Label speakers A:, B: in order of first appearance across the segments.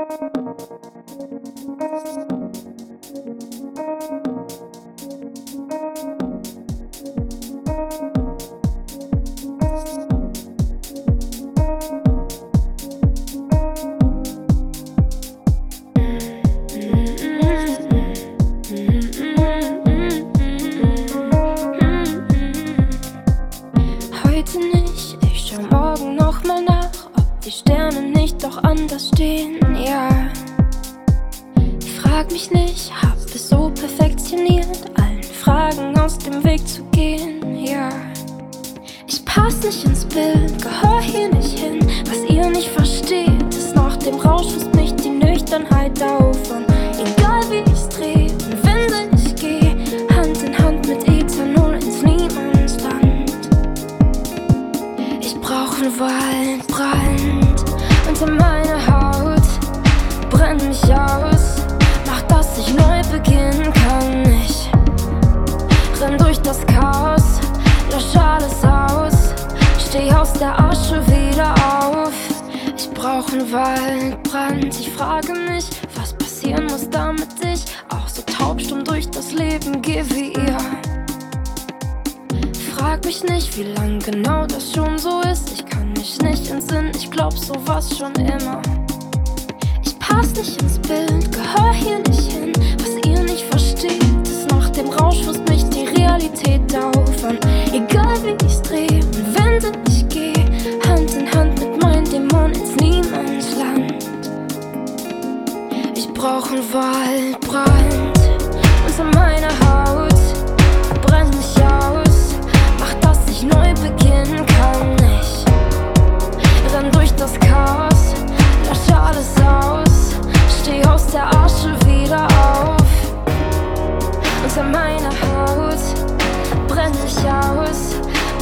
A: Heute nicht, ich schau morgen nochmal nach, ob die Sterne doch anders stehen, ja. Frag mich nicht, hab es so perfektioniert, allen Fragen aus dem Weg zu gehen, ja. Ich pass nicht ins Bild, gehör hier nicht hin, was ihr nicht versteht, ist nach dem Rausch frisst mich die Nüchternheit auf und egal wie ich's dreh und wenn ich geh, Hand in Hand mit Ethanol ins Niemandsland. Ich brauch einen Waldbrand unter meiner Haut, brenn mich aus, mach dass ich neu beginnen kann. Ich renn durch das Chaos, lösch alles aus, steh aus der Asche wieder auf. Ich brauch einen Waldbrand, ich frage mich, was passieren muss, damit ich auch so taubstumm durch das Leben gehe wie ihr. Frag mich nicht, wie lang genau das schon so ist. Ich mich nicht entsinnen, ich glaub sowas schon immer. Ich pass nicht ins Bild, gehör hier nicht hin. Was ihr nicht versteht, ist nach dem Rausch frisst mich die Realität auf an. Egal wie ich's dreh und wenn denn ich geh, Hand in Hand mit meinen Dämonen ins Niemandsland. Ich brauch einen Waldbrand Ich renn durch das Chaos, lösche alles aus, steh aus der Asche wieder auf. Unter meiner Haut brenn mich aus,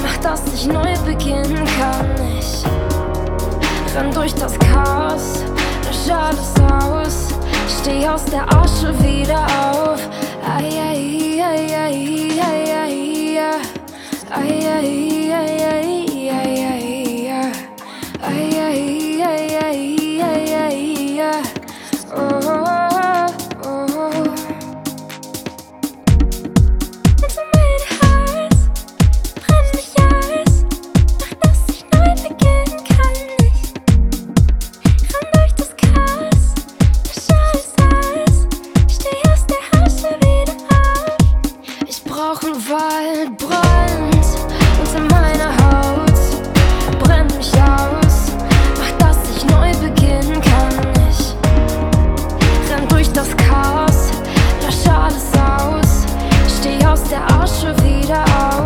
A: mach dass ich neu beginnen kann. Ich renn durch das Chaos, lösche alles aus, steh aus der Asche wieder auf. Ai, ai, ai, ai, ai, ai. Ai, ai, ai, Waldbrand unter meiner Haut, brenn mich aus, mach dass ich neu beginnen kann. Renn durch das Chaos, lösche alles aus, steh aus der Asche wieder auf.